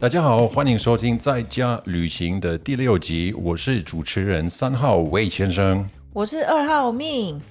大家好，欢迎收听在家旅行的第六集，我是主持人三号魏先生。我是二号命，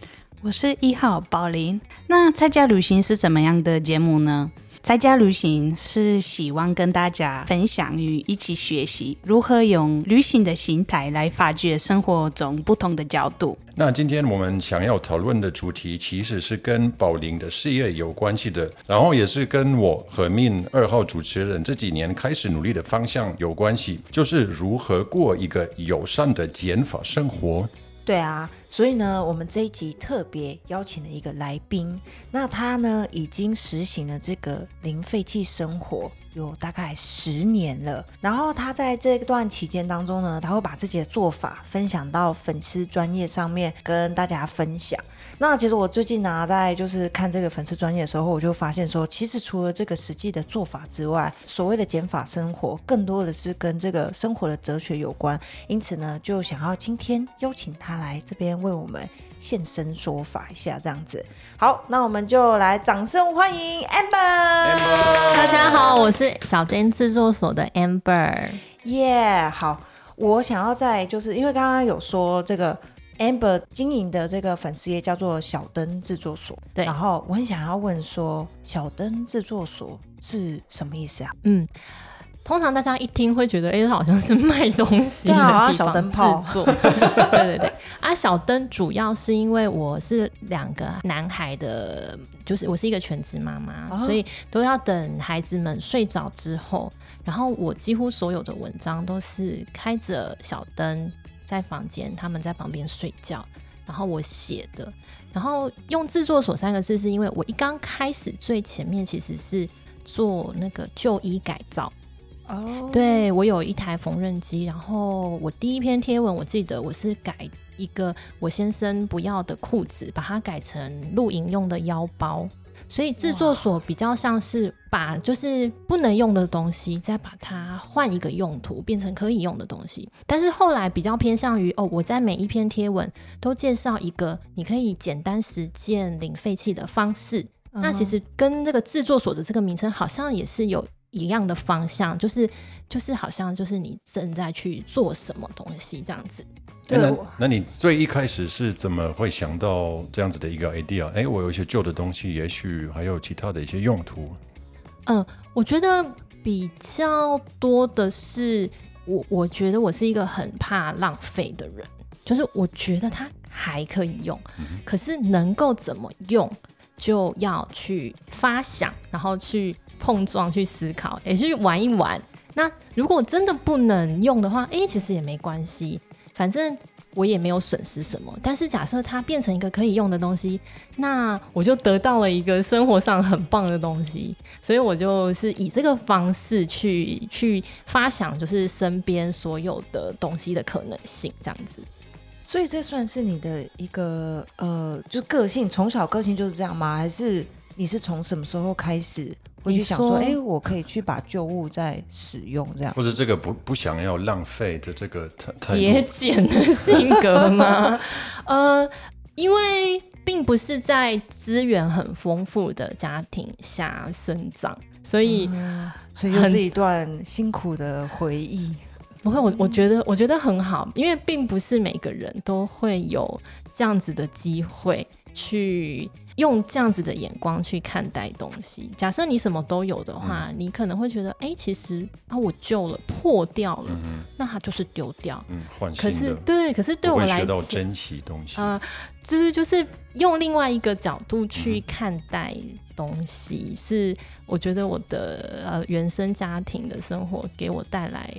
我是一号宝林。那在家旅行是怎么样的节目呢？在家旅行是希望跟大家分享与一起学习如何用旅行的心态来发掘生活中不同的角度。那今天我们想要讨论的主题其实是跟宝林的事业有关系的，然后也是跟我和命二号主持人这几年开始努力的方向有关系，就是如何过一个友善的减法生活。对啊，所以呢，我们这一集特别邀请了一个来宾，那他呢已经实行了这个零废弃生活有大概十年了，然后他在这段期间当中呢，他会把自己的做法分享到粉丝专业上面跟大家分享。那其实我最近呢，在就是看这个粉丝专业的时候，我就发现说，其实除了这个实际的做法之外，所谓的减法生活，更多的是跟这个生活的哲学有关。因此呢，就想要今天邀请他来这边为我们现身说法一下，这样子。好，那我们就来掌声欢迎 Amber。大家好，我是小珍制作所的 Amber。耶，好，我想要在就是因为刚刚有说这个。Amber 经营的这个粉丝页叫做小灯制作所，对。然后我很想要问说，小灯制作所是什么意思啊？嗯，通常大家一听会觉得，哎，好像是卖东西的地方，小灯泡 制作。对对对。啊，小灯主要是因为我是两个男孩的，就是我是一个全职妈妈，所以都要等孩子们睡着之后，然后我几乎所有的文章都是开着小灯。在房间，他们在旁边睡觉，然后我写的，然后用制作所三个字，是因为我一刚开始最前面其实是做那个旧衣改造。哦，对我有一台缝纫机，然后我第一篇贴文，我记得我是改一个我先生不要的裤子，把它改成露营用的腰包。所以制作所比较像是把就是不能用的东西，再把它换一个用途，变成可以用的东西。但是后来比较偏向于哦，我在每一篇贴文都介绍一个你可以简单实践零废弃的方式。那其实跟这个制作所的这个名称好像也是有一样的方向，就是就是好像就是你正在去做什么东西这样子。那那你最一开始是怎么会想到这样子的一个 idea？哎，我有一些旧的东西，也许还有其他的一些用途。嗯，我觉得比较多的是，我我觉得我是一个很怕浪费的人，就是我觉得它还可以用，可是能够怎么用，就要去发想，然后去碰撞，去思考，也去玩一玩。那如果真的不能用的话，哎，其实也没关系。反正我也没有损失什么，但是假设它变成一个可以用的东西，那我就得到了一个生活上很棒的东西，所以我就是以这个方式去去发想，就是身边所有的东西的可能性这样子。所以这算是你的一个呃，就个性，从小个性就是这样吗？还是你是从什么时候开始？会去想说，哎，我可以去把旧物再使用，这样，或者这个不不想要浪费的这个 节俭的性格吗？呃，因为并不是在资源很丰富的家庭下生长，所以所以又是一段辛苦的回忆。不会，我我觉得我觉得很好，因为并不是每个人都会有这样子的机会去。用这样子的眼光去看待东西。假设你什么都有的话，你可能会觉得，哎，其实啊，我旧了、破掉了，那它就是丢掉。嗯，换可是对，可是对我来讲，珍惜东西啊，就是就是用另外一个角度去看待东西，是我觉得我的呃原生家庭的生活给我带来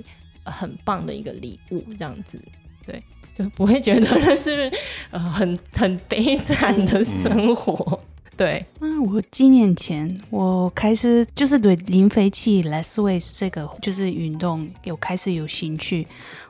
很棒的一个礼物，这样子，对。就不会觉得那是呃很很悲惨的生活，对。那我几年前我开始就是对零废弃 less waste 这个就是运动有开始有兴趣。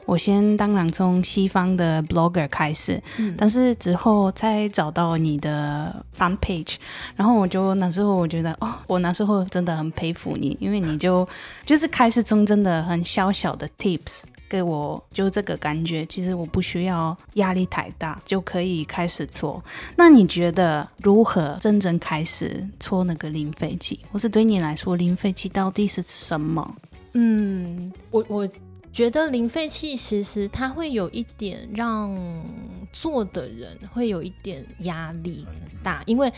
我先当然从西方的 blogger 开始，但是之后再找到你的 fan page，然后我就那时候我觉得哦，我那时候真的很佩服你，因为你就就是开始从真的很小小的 tips。给我就这个感觉，其实我不需要压力太大就可以开始搓。那你觉得如何真正开始搓那个零废弃？或是对你来说，零废弃到底是什么？嗯，我我觉得零废弃其实它会有一点让做的人会有一点压力大，因为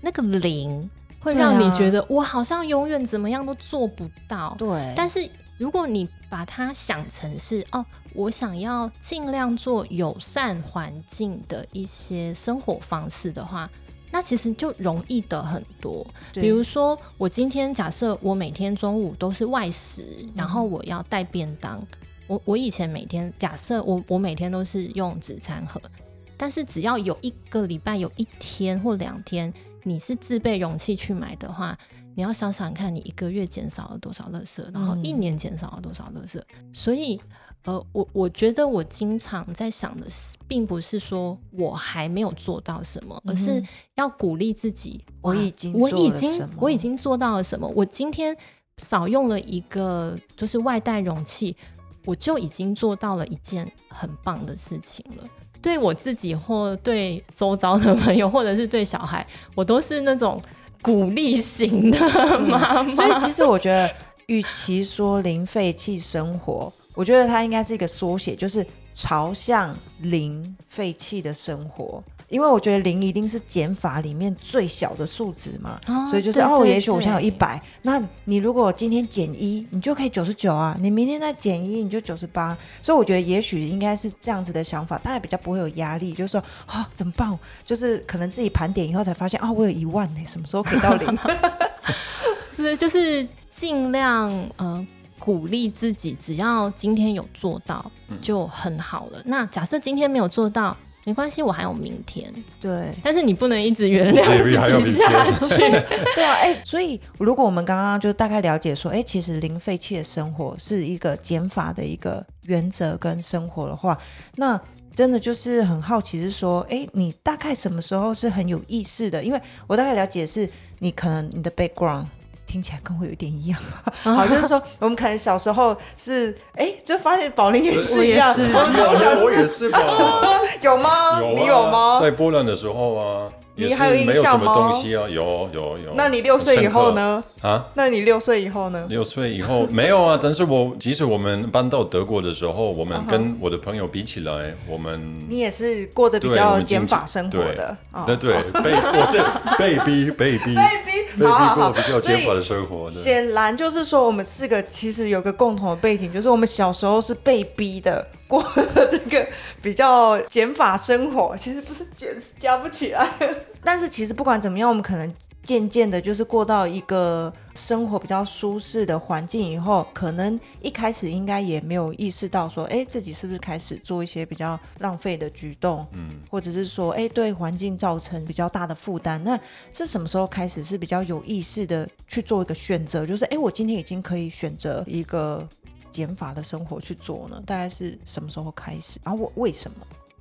那个零会让你觉得我好像永远怎么样都做不到。对，但是如果你把它想成是哦，我想要尽量做友善环境的一些生活方式的话。那其实就容易的很多，比如说我今天假设我每天中午都是外食，然后我要带便当。我我以前每天假设我我每天都是用纸餐盒，但是只要有一个礼拜有一天或两天你是自备容器去买的话，你要想想看你一个月减少了多少垃圾，然后一年减少了多少垃圾，所以。呃，我我觉得我经常在想的是，并不是说我还没有做到什么，而是要鼓励自己。我已经我已经我已经做到了什么？我今天少用了一个就是外带容器，我就已经做到了一件很棒的事情了。对我自己或对周遭的朋友，或者是对小孩，我都是那种鼓励型的妈妈。所以其实我觉得，与其说零废弃生活。我觉得它应该是一个缩写，就是朝向零废弃的生活。因为我觉得零一定是减法里面最小的数值嘛，所以就是哦，也许我现在有一百，那你如果今天减一，你就可以九十九啊，你明天再减一，你就九十八。所以我觉得也许应该是这样子的想法，大家比较不会有压力，就是说啊，怎么办？就是可能自己盘点以后才发现啊，我有一万呢，什么时候可以到零？是，就是尽量嗯。鼓励自己，只要今天有做到就很好了。那假设今天没有做到，没关系，我还有明天。对，但是你不能一直原谅自己下去。对啊，哎，所以如果我们刚刚就大概了解说，哎，其实零废弃的生活是一个减法的一个原则跟生活的话，那真的就是很好奇，是说，哎，你大概什么时候是很有意识的？因为我大概了解是，你可能你的 background。听起来跟我有点一样，好，就是说我们可能小时候是，哎，就发现宝林也是一样，我也是吧？有吗？有，你有吗？在波兰的时候啊。你还有印象吗？东西啊，有有有。那你六岁以后呢？啊？那你六岁以后呢？六岁以后没有啊，但是我即使我们搬到德国的时候，我们跟我的朋友比起来，我们你也是过着比较减法生活的，对对，被我是被逼被逼 被逼过比较减法的生活。显然就是说，我们四个其实有个共同的背景，就是我们小时候是被逼的。过这个比较减法生活，其实不是减是加不起来。但是其实不管怎么样，我们可能渐渐的，就是过到一个生活比较舒适的环境以后，可能一开始应该也没有意识到说，哎，自己是不是开始做一些比较浪费的举动，嗯，或者是说，哎，对环境造成比较大的负担。那是什么时候开始是比较有意识的去做一个选择？就是，哎，我今天已经可以选择一个。减法的生活去做呢？大概是什么时候开始？然后我为什么？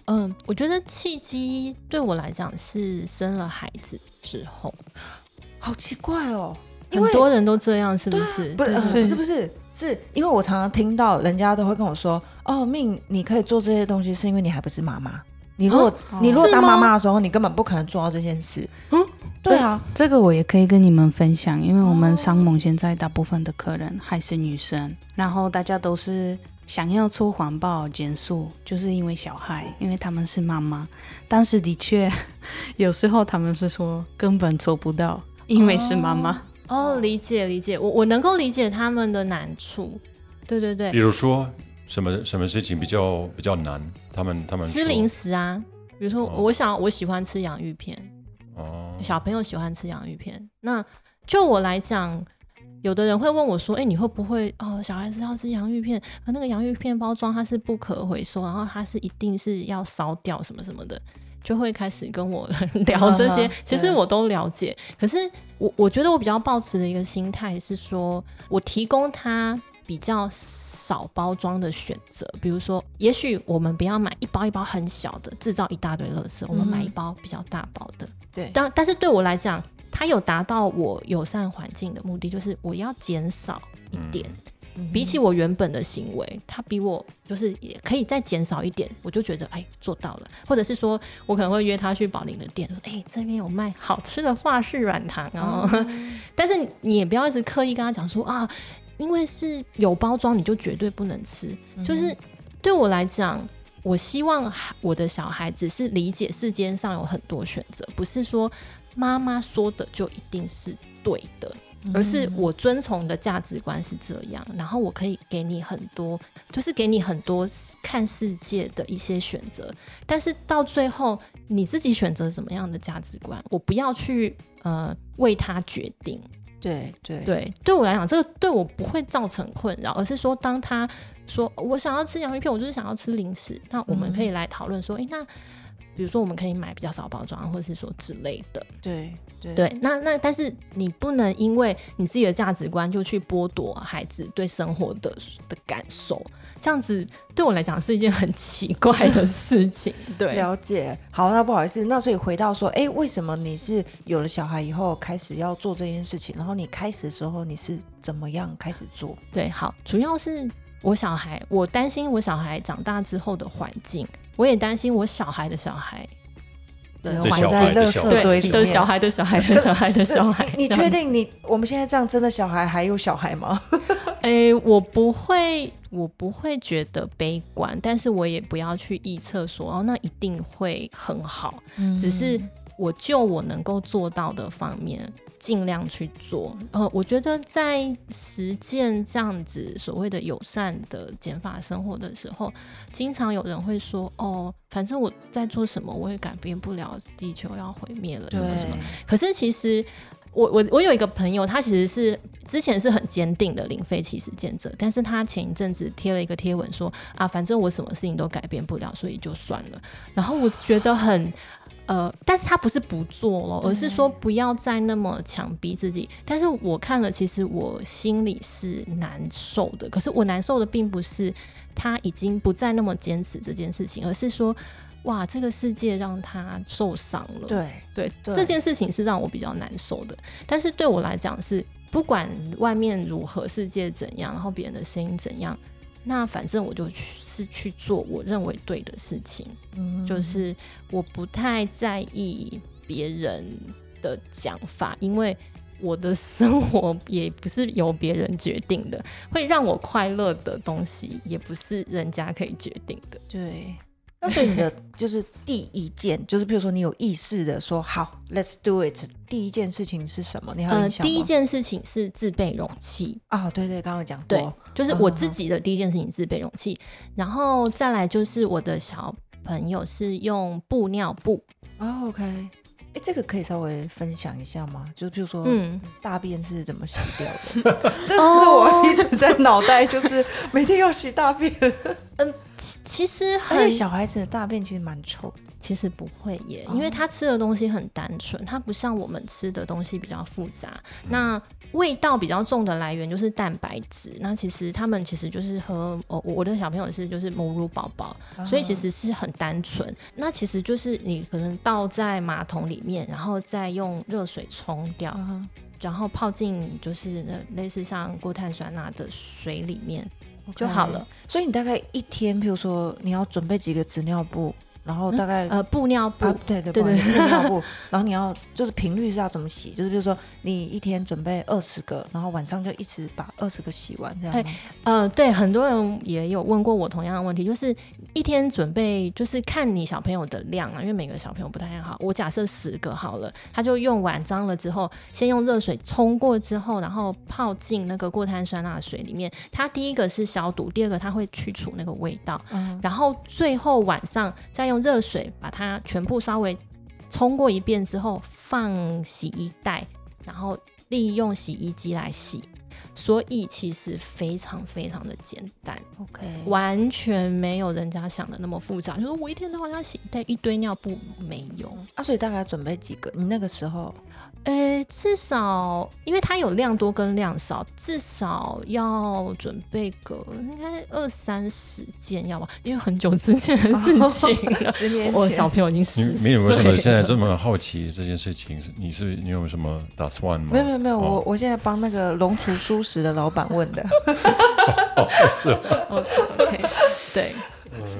嗯，我觉得契机对我来讲是生了孩子之后，好奇怪哦，很多人都这样，是不是？不是，不是，不是，是因为我常常听到人家都会跟我说：“哦，命，你可以做这些东西，是因为你还不是妈妈。你如果你如果当妈妈的时候，你根本不可能做到这件事。”嗯。对啊，这个我也可以跟你们分享，因为我们商盟现在大部分的客人还是女生，然后大家都是想要做环保减速，就是因为小孩，因为他们是妈妈。但是的确，有时候他们是说根本做不到，因为是妈妈。哦，理解理解，我我能够理解他们的难处。对对对，比如说什么什么事情比较比较难？他们他们吃零食啊，比如说我想我喜欢吃洋芋片。小朋友喜欢吃洋芋片，那就我来讲，有的人会问我说：“哎，你会不会哦？小孩子要吃洋芋片，那个洋芋片包装它是不可回收，然后它是一定是要烧掉什么什么的，就会开始跟我 聊这些。其实我都了解，可是我我觉得我比较抱持的一个心态是说，我提供他比较少包装的选择，比如说，也许我们不要买一包一包很小的，制造一大堆垃圾，我们买一包比较大包的。对，但但是对我来讲，它有达到我友善环境的目的，就是我要减少一点，比起我原本的行为，他比我就是也可以再减少一点，我就觉得哎做到了，或者是说我可能会约他去宝林的店，说哎这边有卖好吃的华式软糖哦，但是你也不要一直刻意跟他讲说啊。因为是有包装，你就绝对不能吃。就是对我来讲，我希望我的小孩子是理解世间上有很多选择，不是说妈妈说的就一定是对的。而是我遵从的价值观是这样，然后我可以给你很多，就是给你很多看世界的一些选择，但是到最后你自己选择什么样的价值观，我不要去呃为他决定。对对对，对我来讲，这个对我不会造成困扰，而是说当他说我想要吃洋芋片，我就是想要吃零食，那我们可以来讨论说，哎，那。比如说，我们可以买比较少包装，或者是说之类的。对对对，那那但是你不能因为你自己的价值观就去剥夺孩子对生活的的感受，这样子对我来讲是一件很奇怪的 事情。对，了解。好，那不好意思，那所以回到说，哎，为什么你是有了小孩以后开始要做这件事情？然后你开始的时候你是怎么样开始做？对，好，主要是我小孩，我担心我小孩长大之后的环境。我也担心我小孩的小孩，怀在垃圾堆里的小孩的小孩的小孩的小孩。你 确定你我们现在这样真的小孩还有小孩吗？哎，我不会，我不会觉得悲观，但是我也不要去臆测说哦，那一定会很好。只是我就我能够做到的方面。尽量去做，呃，我觉得在实践这样子所谓的友善的减法生活的时候，经常有人会说，哦，反正我在做什么，我也改变不了地球要毁灭了，什么什么。可是其实，我我我有一个朋友，他其实是之前是很坚定的零废弃实践者，但是他前一阵子贴了一个贴文说，啊，反正我什么事情都改变不了，所以就算了。然后我觉得很。呃，但是他不是不做了，而是说不要再那么强逼自己。但是我看了，其实我心里是难受的。可是我难受的并不是他已经不再那么坚持这件事情，而是说，哇，这个世界让他受伤了。对对，这件事情是让我比较难受的。但是对我来讲，是不管外面如何，世界怎样，然后别人的声音怎样。那反正我就去是去做我认为对的事情，嗯，就是我不太在意别人的讲法，因为我的生活也不是由别人决定的，会让我快乐的东西也不是人家可以决定的，对。那所以你的就是第一件，就是比如说你有意识的说好，Let's do it。第一件事情是什么？你呃，第一件事情是自备容器。啊，对对，刚刚讲过，就是我自己的第一件事情自备容器，然后再来就是我的小朋友是用布尿布。啊这个可以稍微分享一下吗？就是比如说，嗯，大便是怎么洗掉的？这是我一直在脑袋，就是每天要洗大便。嗯，其其实很小孩子的大便其实蛮臭。其实不会耶，因为他吃的东西很单纯，他不像我们吃的东西比较复杂。那味道比较重的来源就是蛋白质。那其实他们其实就是和哦，我的小朋友是就是母乳宝宝，所以其实是很单纯。那其实就是你可能倒在马桶里面，然后再用热水冲掉，然后泡进就是类似像过碳酸钠的水里面就好了。所以你大概一天，比如说你要准备几个纸尿布？然后大概呃布尿布，对对对对布尿布。然后你要就是频率是要怎么洗？就是比如说你一天准备二十个，然后晚上就一直把二十个洗完这样吗？呃，对，很多人也有问过我同样的问题，就是一天准备就是看你小朋友的量啊，因为每个小朋友不太好。我假设十个好了，他就用完脏了之后，先用热水冲过之后，然后泡进那个过碳酸钠水里面。它第一个是消毒，第二个它会去除那个味道，嗯然后最后晚上再用。热水把它全部稍微冲过一遍之后，放洗衣袋，然后利用洗衣机来洗，所以其实非常非常的简单，OK，完全没有人家想的那么复杂。就是我一天到晚要洗带一堆尿布，没有啊，所以大概准备几个？你那个时候？呃，至少因为它有量多跟量少，至少要准备个应该二三十件，要吧？因为很久之前的事情了，十年前，我小朋友已经十你有没有什么 现在这么好奇这件事情？是你是你有什么打算吗？没有没有没有，我我现在帮那个龙厨书食的老板问的。是，OK，对。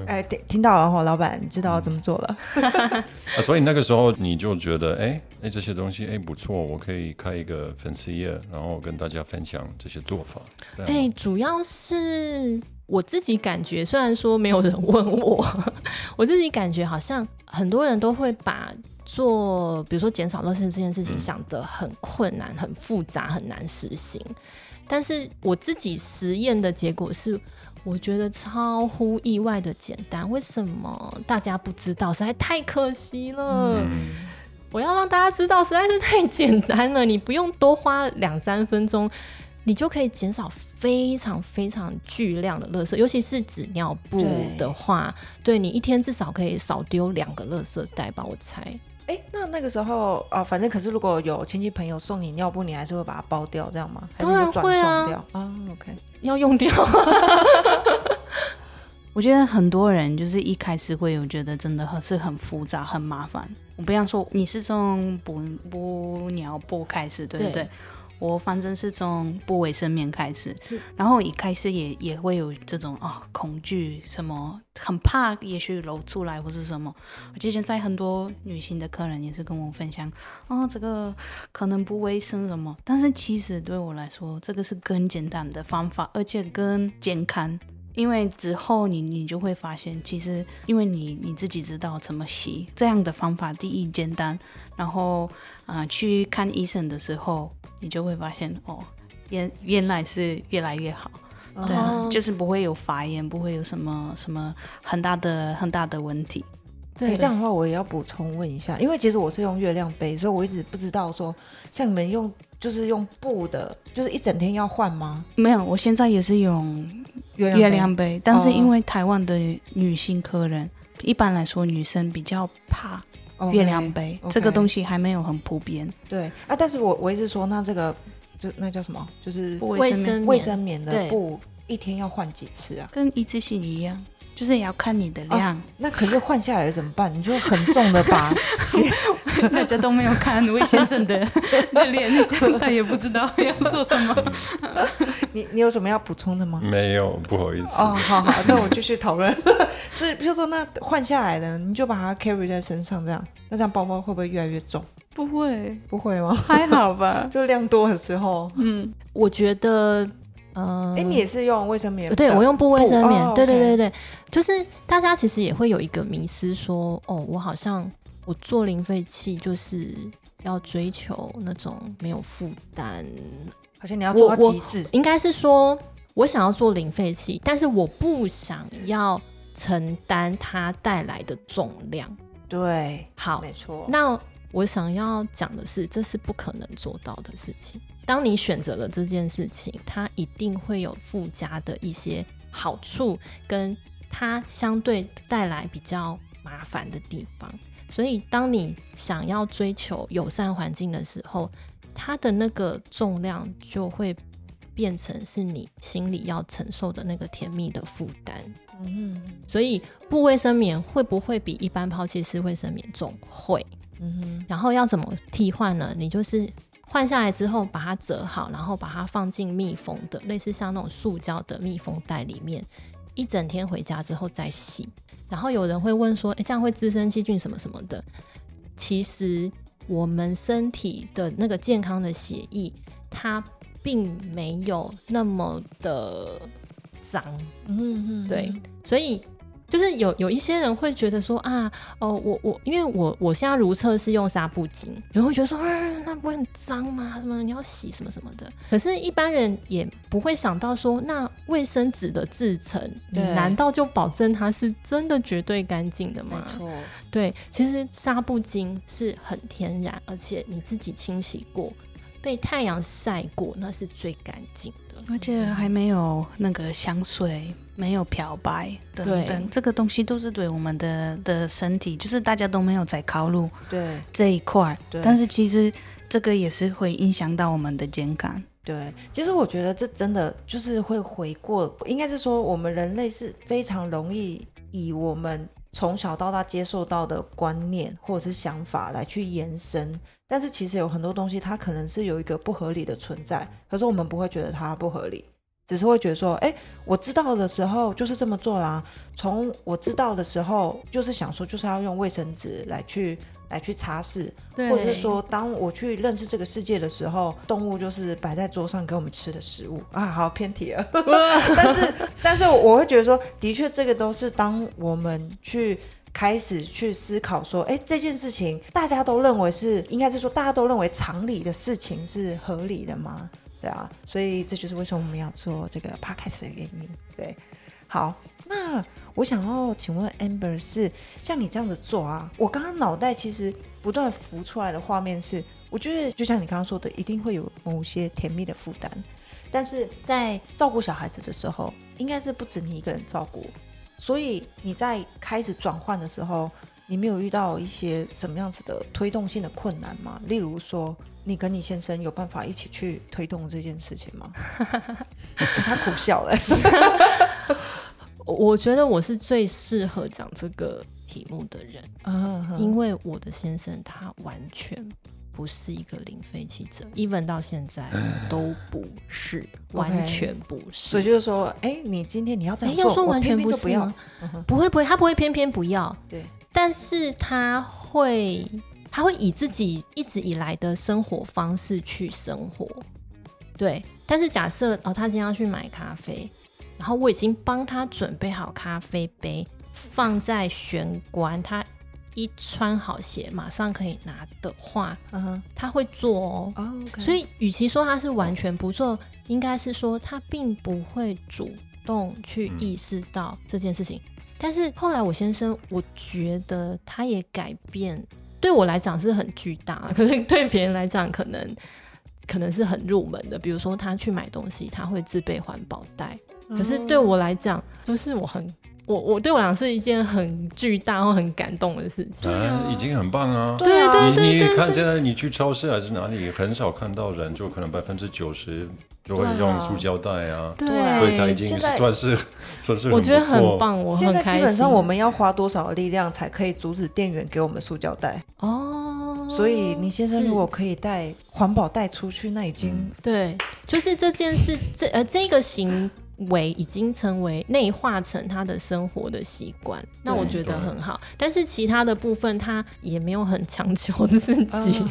哎，听听到了哈，老板知道怎么做了。啊，所以那个时候你就觉得，哎哎，这些东西哎不错，我可以开一个粉丝页，然后跟大家分享这些做法。哎，主要是我自己感觉，虽然说没有人问我，我自己感觉好像很多人都会把做，比如说减少垃圾这件事情想得很困难、很复杂、很难实行。但是我自己实验的结果是。我觉得超乎意外的简单，为什么大家不知道？实在太可惜了。我要让大家知道，实在是太简单了。你不用多花两三分钟，你就可以减少非常非常巨量的垃圾，尤其是纸尿布的话，对你一天至少可以少丢两个垃圾袋吧？我猜。哎，那那个时候啊，反正可是如果有亲戚朋友送你尿布，你还是会把它包掉，这样吗？当然会啊。啊，OK，要用掉。我觉得很多人就是一开始会有觉得真的很是很复杂、很麻烦。我不要说你是从补补尿布开始，对不对？我反正是从不卫生面开始，是，然后一开始也也会有这种啊恐惧，什么很怕，也许露出来或是什么。我之前在很多女性的客人也是跟我分享，哦，这个可能不卫生什么，但是其实对我来说，这个是更简单的方法，而且更健康。因为之后你你就会发现，其实因为你你自己知道怎么洗，这样的方法第一简单，然后啊去看医生的时候。你就会发现哦，原原来是越来越好，对啊，就是不会有发炎，不会有什么什么很大的很大的问题。对，这样的话我也要补充问一下，因为其实我是用月亮杯，所以我一直不知道说像你们用就是用布的，就是一整天要换吗？没有，我现在也是用月亮杯，但是因为台湾的女性客人，一般来说女生比较怕。月亮杯这个东西还没有很普遍，对啊，但是我我一直说，那这个这那叫什么，就是卫生卫生棉的布，一天要换几次啊？跟一次性一样。就是也要看你的量，那可是换下来怎么办？你就很重的吧？大家都没有看魏先生的 的脸，他也不知道要说什么。你你有什么要补充的吗？没有，不好意思。哦，好好，那我继续讨论。是，比如说那换下来的，你就把它 carry 在身上，这样，那这样包包会不会越来越重？不会，不会吗？还好吧，就量多的时候。嗯，我觉得。嗯，哎，你也是用卫生棉？对，我用布卫生棉。对对对对，就是大家其实也会有一个迷思，说哦，我好像我做零废弃就是要追求那种没有负担，好像你要做到极致。应该是说我想要做零废弃，但是我不想要承担它带来的重量。对，好，没错。那我想要讲的是，这是不可能做到的事情。当你选择了这件事情，它一定会有附加的一些好处，跟它相对带来比较麻烦的地方。所以，当你想要追求友善环境的时候，它的那个重量就会变成是你心里要承受的那个甜蜜的负担。嗯，所以不卫生棉会不会比一般抛弃式卫生棉重？会。嗯哼。然后要怎么替换呢？你就是。换下来之后，把它折好，然后把它放进密封的，类似像那种塑胶的密封袋里面，一整天回家之后再洗。然后有人会问说：“诶，这样会滋生细菌什么什么的？”其实我们身体的那个健康的血液，它并没有那么的脏。嗯嗯，对，所以。就是有有一些人会觉得说啊，哦，我我因为我我现在如厕是用纱布巾，有人会觉得说啊，那不会很脏吗？什么你要洗什么什么的。可是，一般人也不会想到说，那卫生纸的制成，你难道就保证它是真的绝对干净的吗？没错，对，其实纱布巾是很天然，而且你自己清洗过，被太阳晒过，那是最干净的，而且还没有那个香水。没有漂白等等，这个东西都是对我们的的身体，就是大家都没有在考虑对这一块。对但是其实这个也是会影响到我们的健康。对，其实我觉得这真的就是会回过，应该是说我们人类是非常容易以我们从小到大接受到的观念或者是想法来去延伸，但是其实有很多东西它可能是有一个不合理的存在，可是我们不会觉得它不合理。只是会觉得说，哎，我知道的时候就是这么做啦。从我知道的时候，就是想说，就是要用卫生纸来去来去擦拭，或者是说，当我去认识这个世界的时候，动物就是摆在桌上给我们吃的食物啊。好偏题了，但是但是我会觉得说，的确这个都是当我们去开始去思考说，哎，这件事情大家都认为是应该是说大家都认为常理的事情是合理的吗？对啊，所以这就是为什么我们要做这个 podcast 的原因。对，好，那我想要请问 Amber 是像你这样子做啊？我刚刚脑袋其实不断浮出来的画面是，我觉得就像你刚刚说的，一定会有某些甜蜜的负担，但是在照顾小孩子的时候，应该是不止你一个人照顾，所以你在开始转换的时候。你没有遇到一些什么样子的推动性的困难吗？例如说，你跟你先生有办法一起去推动这件事情吗？他苦笑了。我觉得我是最适合讲这个题目的人，因为我的先生他完全不是一个零废弃者，even 到现在 都不是，完全不是。所以就是说，哎，你今天你要这样做，完全不是要，不会不会，他不会偏偏不要，对。但是他会，他会以自己一直以来的生活方式去生活，对。但是假设哦，他今天要去买咖啡，然后我已经帮他准备好咖啡杯，放在玄关，他一穿好鞋马上可以拿的话，嗯哼，他会做哦。所以，与其说他是完全不做，应该是说他并不会主动去意识到这件事情。但是后来我先生，我觉得他也改变，对我来讲是很巨大，可是对别人来讲可能可能是很入门的。比如说他去买东西，他会自备环保袋，可是对我来讲，就是我很我我对我来讲是一件很巨大或很感动的事情。啊，已经很棒啊！对啊，你，你看现在你去超市还是哪里，很少看到人，就可能百分之九十。就会用塑胶袋啊，对，所以他已经算是 算是我觉得很棒，我现在基本上我们要花多少力量才可以阻止店员给我们塑胶袋？哦，所以你先生如果可以带环保袋出去，那已经对，就是这件事，这呃这个行。为已经成为内化成他的生活的习惯，那我觉得很好。但是其他的部分他也没有很强求自己。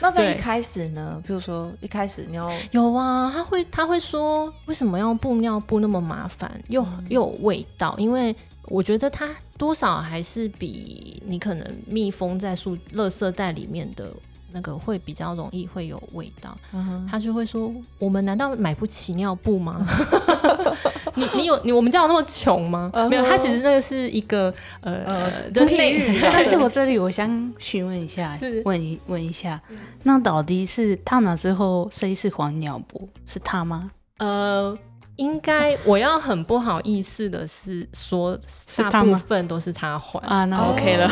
那在一开始呢？比如说一开始你要有啊，他会他会说为什么要布尿布那么麻烦，又又有味道？因为我觉得它多少还是比你可能密封在塑垃圾袋里面的。那个会比较容易会有味道，他就会说：“我们难道买不起尿布吗？你你有你我们家有那么穷吗？没有，他其实那个是一个呃呃内域。但是我 这里我想询问一下，问一问一下，那到底是烫了之后谁是黄尿布？是他吗？呃。”应该我要很不好意思的是说，大部分都是他还啊，那 OK 了。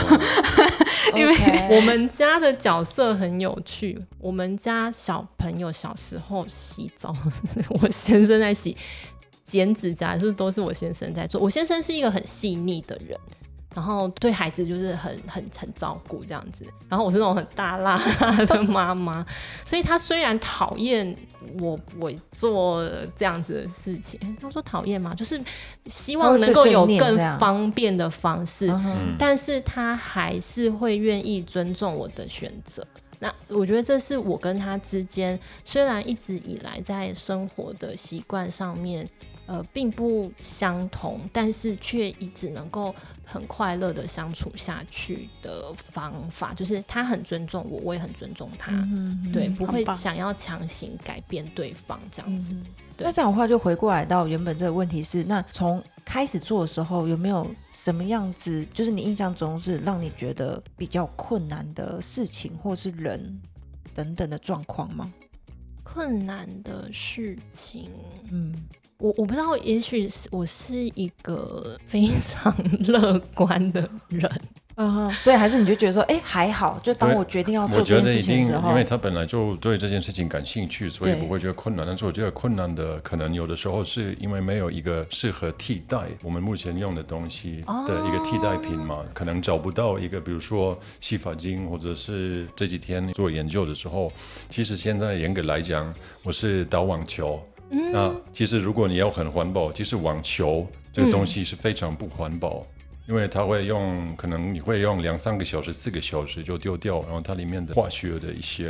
因为我们家的角色很有趣，我们家小朋友小时候洗澡，我先生在洗，剪指甲是都是我先生在做。我先生是一个很细腻的人。然后对孩子就是很很很照顾这样子，然后我是那种很大辣 的妈妈，所以他虽然讨厌我我做这样子的事情，他说讨厌吗？就是希望能够有更方便的方式，但是他还是会愿意尊重我的选择。那我觉得这是我跟他之间，虽然一直以来在生活的习惯上面。呃，并不相同，但是却一直能够很快乐的相处下去的方法，就是他很尊重我，我也很尊重他，嗯对，不会想要强行改变对方这样子。那这样的话，就回过来到原本这个问题是，那从开始做的时候，有没有什么样子，就是你印象中是让你觉得比较困难的事情，或是人等等的状况吗？困难的事情，嗯。我我不知道，也许是我是一个非常乐观的人，嗯，所以还是你就觉得说，哎，还好，就当我决定要做这件事情的时候，因为他本来就对这件事情感兴趣，所以不会觉得困难。但是我觉得困难的可能有的时候是因为没有一个适合替代我们目前用的东西的一个替代品嘛，可能找不到一个，比如说洗发精，或者是这几天做研究的时候，其实现在严格来讲，我是打网球。嗯。那其实如果你要很环保，其实网球这个东西是非常不环保，因为它会用可能你会用两三个小时、四个小时就丢掉，然后它里面的化学的一些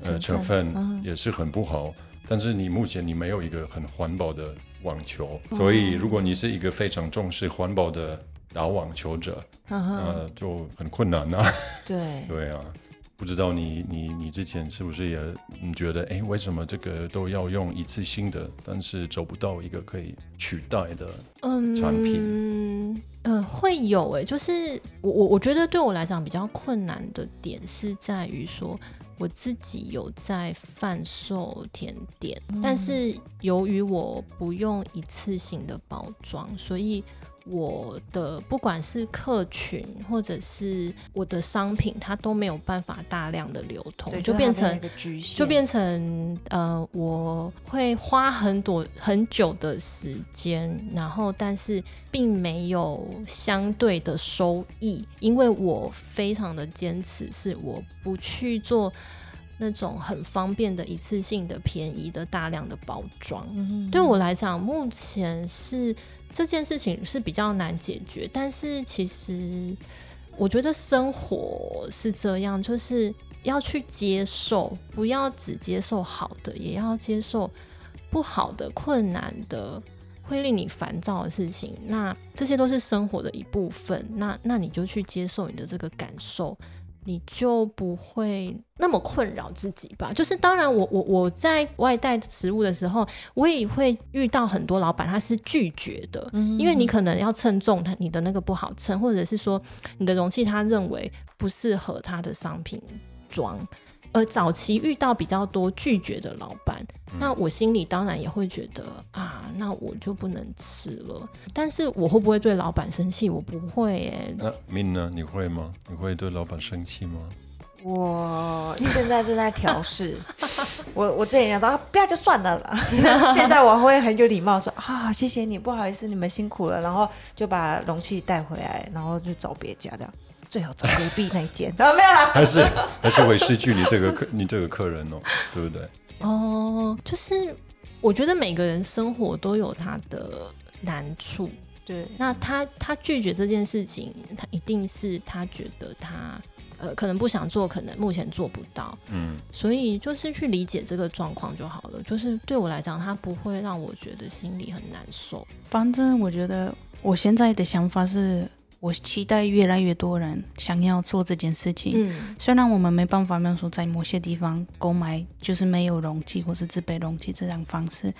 呃成成分分也是很不好。但是你目前你没有一个很环保的网球，所以如果你是一个非常重视环保的打网球者，呵呵，呃，就很困难啊。对，对啊，不知道你你你之前是不是也你觉得，哎，为什么这个都要用一次性的，但是找不到一个可以取代的？嗯，产品，嗯，会有诶、就是我我我觉得对我来讲比较困难的点是在于说，我自己有在贩售甜点，但是由于我不用一次性的包装，所以我的不管是客群或者是我的商品，它都没有办法大量的流通，就变成就变成呃，我会花很多很久的时间，然后但是并没有相对的收益，因为我非常的坚持，是我不去做那种很方便的一次性的、便宜的、大量的包装。嗯对我来讲，目前是这件事情是比较难解决，但是其实我觉得生活是这样，就是要去接受，不要只接受好的，也要接受不好的、困难的。会令你烦躁的事情，那这些都是生活的一部分。那那你就去接受你的这个感受，你就不会那么困扰自己吧。就是当然我，我我在外带食物的时候，我也会遇到很多老板他是拒绝的，因为你可能要称重，他你的那个不好称，或者是说你的容器他认为不适合他的商品装。呃，早期遇到比较多拒绝的老板，那我心里当然也会觉得啊，那我就不能吃了。但是我会不会对老板生气？我不会耶。那命呢？你会吗？你会对老板生气吗？我现在正在调试，我我之前想到啊不要就算了啦，现在我会很有礼貌说啊谢谢你，不好意思你们辛苦了，然后就把容器带回来，然后就找别家这样，最好找隔壁那一间，啊 没有啦，还是还是会失去你这个客 你这个客人哦，对不对？哦，就是我觉得每个人生活都有他的难处，对，那他他拒绝这件事情，他一定是他觉得他呃可能不想做，可能目前做不到，嗯，所以就是去理解这个状况就好了。就是对我来讲，他不会让我觉得心里很难受。反正我觉得我现在的想法是，我期待越来越多人想要做这件事情。嗯虽然我们没办法，比方说在某些地方购买就是没有容器或是自备容器这样方式，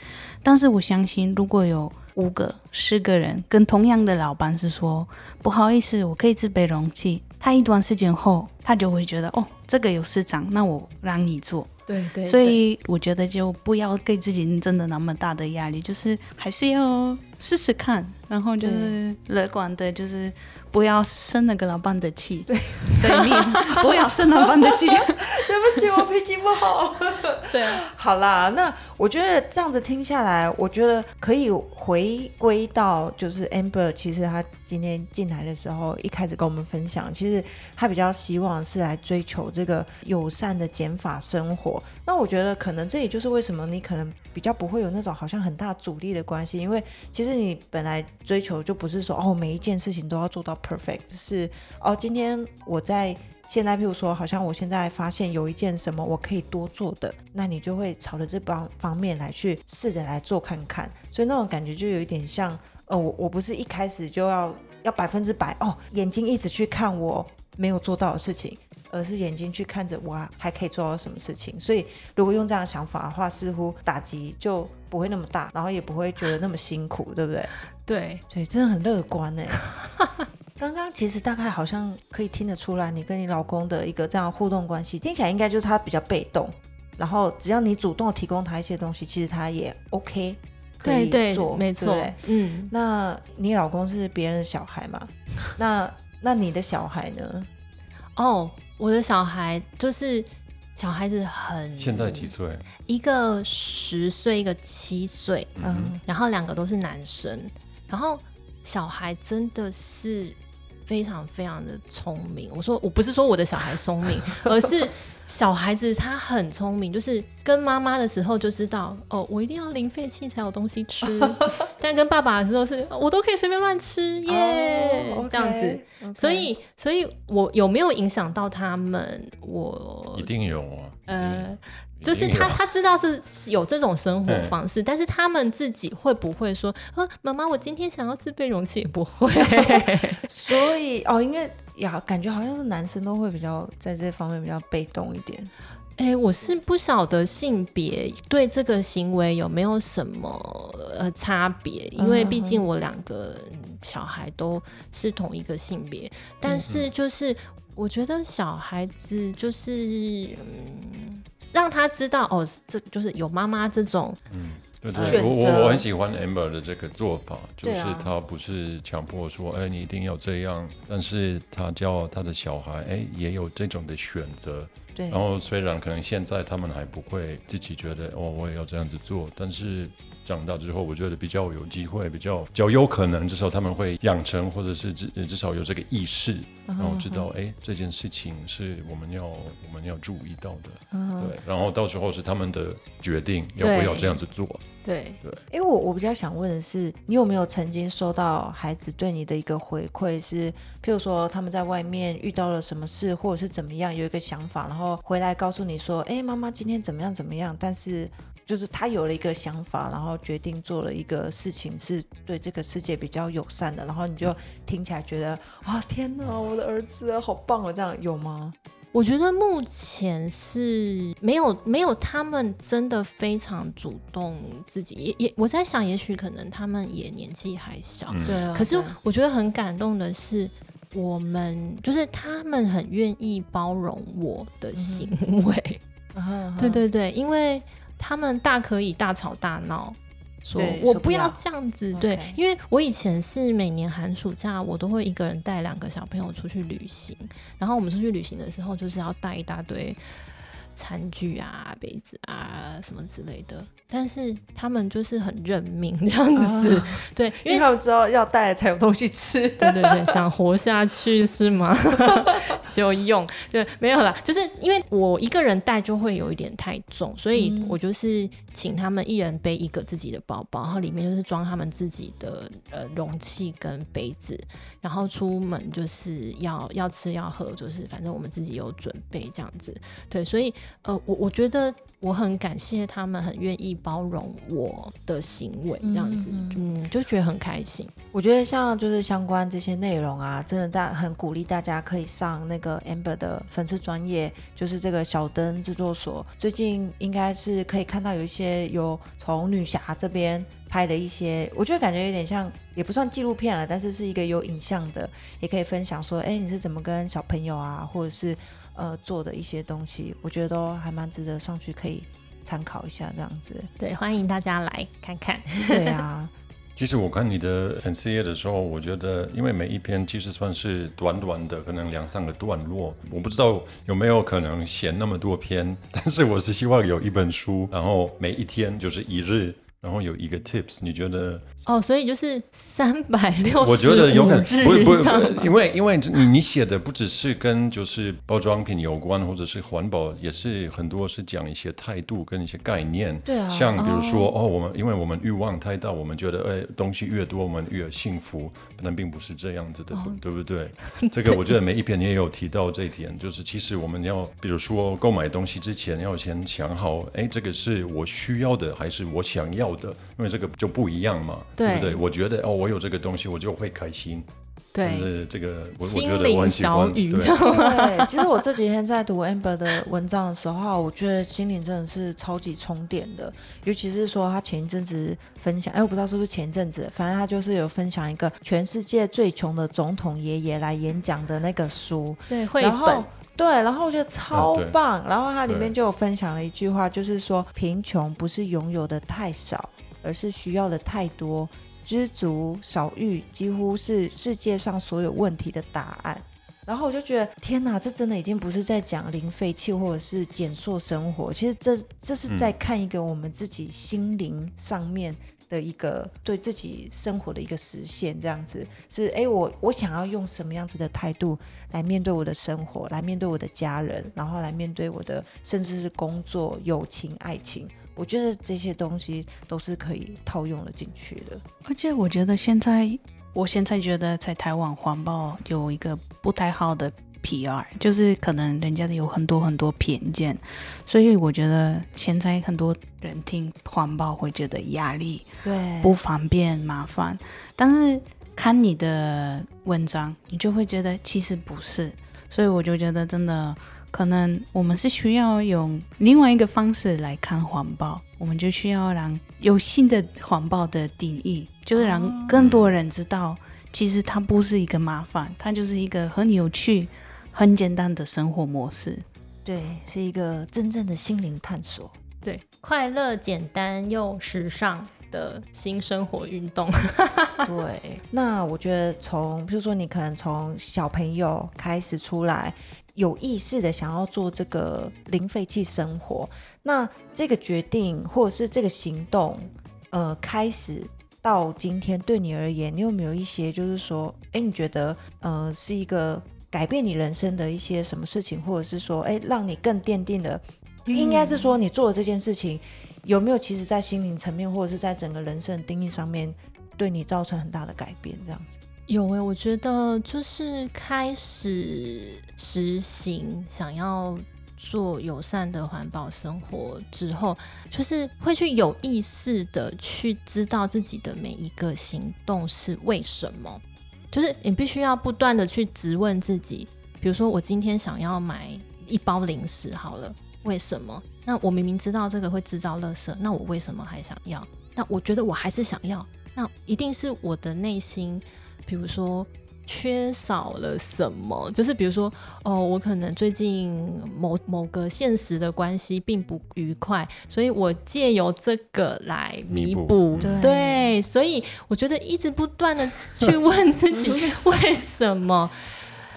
但是我相信，如果有五个、十个人跟同样的老板是说不好意思，我可以自备容器，他一段时间后，他就会觉得哦，这个有市场，那我让你做。对对所以我觉得就不要给自己真的那么大的压力，就是还是要试试看，然后就是乐观的，就是不要生那个老板的气，对，对你 不要生老板的气。对不起，我脾气不好。对啊，好啦，那我觉得这样子听下来，我觉得可以回归到就是 Amber，其实他今天进来的时候，一开始跟我们分享，其实他比较希望是来追求这个友善的减法生活。那我觉得可能这也就是为什么你可能比较不会有那种好像很大阻力的关系，因为其实你本来追求就不是说哦每一件事情都要做到 perfect，是哦今天我在。现在，譬如说，好像我现在发现有一件什么我可以多做的，那你就会朝着这方方面来去试着来做看看。所以那种感觉就有一点像，呃，我我不是一开始就要要百分之百哦，眼睛一直去看我没有做到的事情，而是眼睛去看着我还可以做到什么事情。所以如果用这样的想法的话，似乎打击就不会那么大，然后也不会觉得那么辛苦，对不对？对，对，真的很乐观哎。刚刚其实大概好像可以听得出来，你跟你老公的一个这样互动关系，听起来应该就是他比较被动，然后只要你主动提供他一些东西，其实他也 OK 可以对做，对，没错嗯，那你老公是别人的小孩嘛？那那你的小孩呢？哦，我的小孩就是小孩子很，现在几岁？一个十岁，一个七岁，嗯，然后两个都是男生，然后小孩真的是非常非常的聪明。我说我不是说我的小孩聪明，而是小孩子他很聪明，就是跟妈妈的时候就知道哦，我一定要零废弃才有东西吃，但跟爸爸的时候是我都可以随便乱吃耶，哦这样子。所以，所以我有没有影响到他们？我一定有啊，呃，就是他他知道是有这种生活嗯方式，但是他们自己会不会说啊，妈妈，我今天想要自备容器，也不会。所以哦，应该呀，感觉好像是男生都会比较在这方面比较被动一点。哎、我是不晓得性别对这个行为有没有什么呃差别，因为毕竟我两个小孩都是同一个性别，但是就是我觉得小孩子就是嗯，让他知道哦，这就是有妈妈这种对对，我我我很喜欢 Amber 的这个做法，就是他不是强迫说，哎，你一定要这样，但是他教他的小孩，哎，也有这种的选择。对。然，后虽然可能现在他们还不会自己觉得，哦，我也要这样子做，但是长大之后，我觉得比较有机会，比较比较有可能，至少他们会养成，或者是至至少有这个意识，嗯然后知道，哎，这件事情是我们要我们要注意到的，嗯对，然后到时候是他们的决定要不要这样子做。对。因为我我比较想问的是，你有没有曾经收到孩子对你的一个回馈是，譬如说他们在外面遇到了什么事，或者是怎么样，有一个想法，然后回来告诉你说，哎，妈妈今天怎么样怎么样，但是。就是他有了一个想法，然后决定做了一个事情，是对这个世界比较友善的，然后你就听起来觉得啊，天哪，我的儿子好棒哦，这样有吗？我觉得目前是没有没有他们真的非常主动自己，也也我在想，也许可能他们也年纪还小，嗯。对啊，可是我觉得很感动的是，我们就是他们很愿意包容我的行为，对对对，因为他们大可以大吵大闹。说我不要要。这样子，对因为我以前是每年寒暑假，我都会一个人带两个小朋友出去旅行，然后我们出去旅行的时候，就是要带一大堆餐具啊、杯子啊什么之类的，但是他们就是很认命这样子，对，因为他们知道要带才有东西吃。对对对，想活下去是吗？就用对，没有啦，就是因为我一个人带就会有一点太重，所以我就是请他们一人背一个自己的包包，然后里面就是装他们自己的呃容器跟杯子，然后出门就是要要吃要喝，就是反正我们自己有准备这样子。对，所以呃，我我觉得我很感谢他们很愿意包容我的行为，这样子，嗯，就觉得很开心。我觉得像就是相关这些内容啊，真的大很鼓励大家可以上那个 Amber 的粉丝专业，就是这个小灯制作所。最近应该是可以看到有一些有从女侠这边拍的一些，我觉得感觉有点像，也不算纪录片了，但是是一个有影像的，也可以分享说，哎，你是怎么跟小朋友啊，或者是呃做的一些东西，我觉得都还蛮值得上去可以参考一下这样子。对，欢迎大家来看看。对啊，其实我看你的粉丝页的时候，我觉得，因为每一篇其实算是短短的，可能两三个段落，我不知道有没有可能写那么多篇，但是我是希望有一本书，然后每一天就是一日，然后有一个 tips，你觉得？哦，所以就是三百六十我觉得有可能日不不不，因为因为你你写的不只是跟就是包装品有关，或者是环保，也是很多是讲一些态度跟一些概念。对啊像比如说哦我们因为我们欲望太大，我们觉得哎东西越多我们越幸福，但并不是这样子的，哦对不对？这个我觉得每一篇也有提到这一点，就是其实我们要比如说购买东西之前要先想好，哎这个是我需要的还是我想要的，因为这个就不一样嘛，对不对？我觉得哦我有这个东西我就会开心。就对，是这个我我心觉得我灵很喜欢，小雨对这样对，其实我这几天在读 Amber 的文章的时候，我觉得心灵真的是超级充电的。尤其是说他前一阵子分享，哎，我不知道是不是前一阵子，反正他就是有分享一个全世界最穷的总统爷爷来演讲的那个书，对绘然后本，对，然后我觉得超对棒。然后它里面就有分享了一句话，就是说贫穷不是拥有的太少，而是需要的太多。知足少欲几乎是世界上所有问题的答案。然后我就觉得，天哪，这真的已经不是在讲零废弃或者是减塑生活，其实这这是在看一个我们自己心灵上面的一个对自己生活的一个实现，这样子是哎，我我想要用什么样子的态度来面对我的生活，来面对我的家人，然后来面对我的甚至是工作、友情、爱情。我觉得这些东西都是可以套用了进去的。而且我觉得现在，我现在觉得在台湾环保有一个不太好的。P.R. 就是可能人家的有很多很多偏见，所以我觉得现在很多人听环保会觉得压力，对，不方便、麻烦。但是看你的文章，你就会觉得其实不是。所以我就觉得真的，可能我们是需要用另外一个方式来看环保，我们就需要让有新的环保的定义，就是让更多人知道，其实它不是一个麻烦，它就是一个很有趣。很简单的生活模式，对，是一个真正的心灵探索，对，快乐、简单又时尚的新生活运动。对，那我觉得从，比如说你可能从小朋友开始出来，有意识的想要做这个零废弃生活，那这个决定或者是这个行动，呃，开始到今天，对你而言，你有没有一些就是说，哎，你觉得，呃，是一个。改变你人生的一些什么事情，或者是说，哎，让你更奠定了，应该是说你做的这件事情，有没有其实在心灵层面，或者是在整个人生的定义上面，对你造成很大的改变？这样子有哎，我觉得就是开始实行想要做友善的环保生活之后，就是会去有意识的去知道自己的每一个行动是为什么。就是你必须要不断的去质问自己，比如说我今天想要买一包零食，好了，为什么？那我明明知道这个会制造垃圾，那我为什么还想要？那我觉得我还是想要，那一定是我的内心，比如说。缺少了什么？就是比如说，哦，我可能最近某某个现实的关系并不愉快，所以我借由这个来弥补。对，所以我觉得一直不断的去问自己 为什么。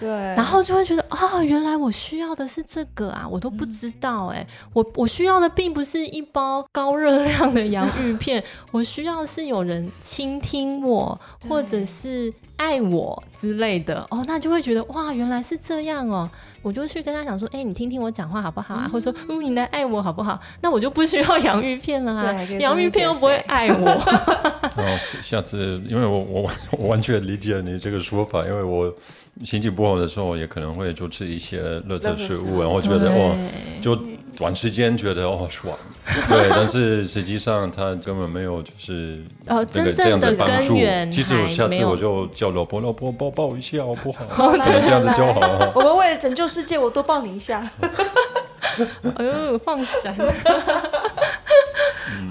对，然后就会觉得啊，原来我需要的是这个啊，我都不知道哎，我我需要的并不是一包高热量的洋芋片，我需要是有人倾听我，或者是爱我之类的哦，那就会觉得哇，原来是这样哦，我就去跟他讲说，哎，你听听我讲话好不好啊？或者说，嗯，你来爱我好不好？那我就不需要洋芋片了啊，洋芋片又不会爱我。哦，下次，因为我我我完全理解你这个说法，因为我。心情不好的时候，也可能会就吃一些垃圾食物，然后觉得哦，就短时间觉得哦 爽，对，但是实际上他根本没有就是哦真正的帮助。其实我下次我就叫老婆，老婆抱抱一下好不好？这样子就好。我们为了拯救世界，我多抱你一下。哎呦，放闪！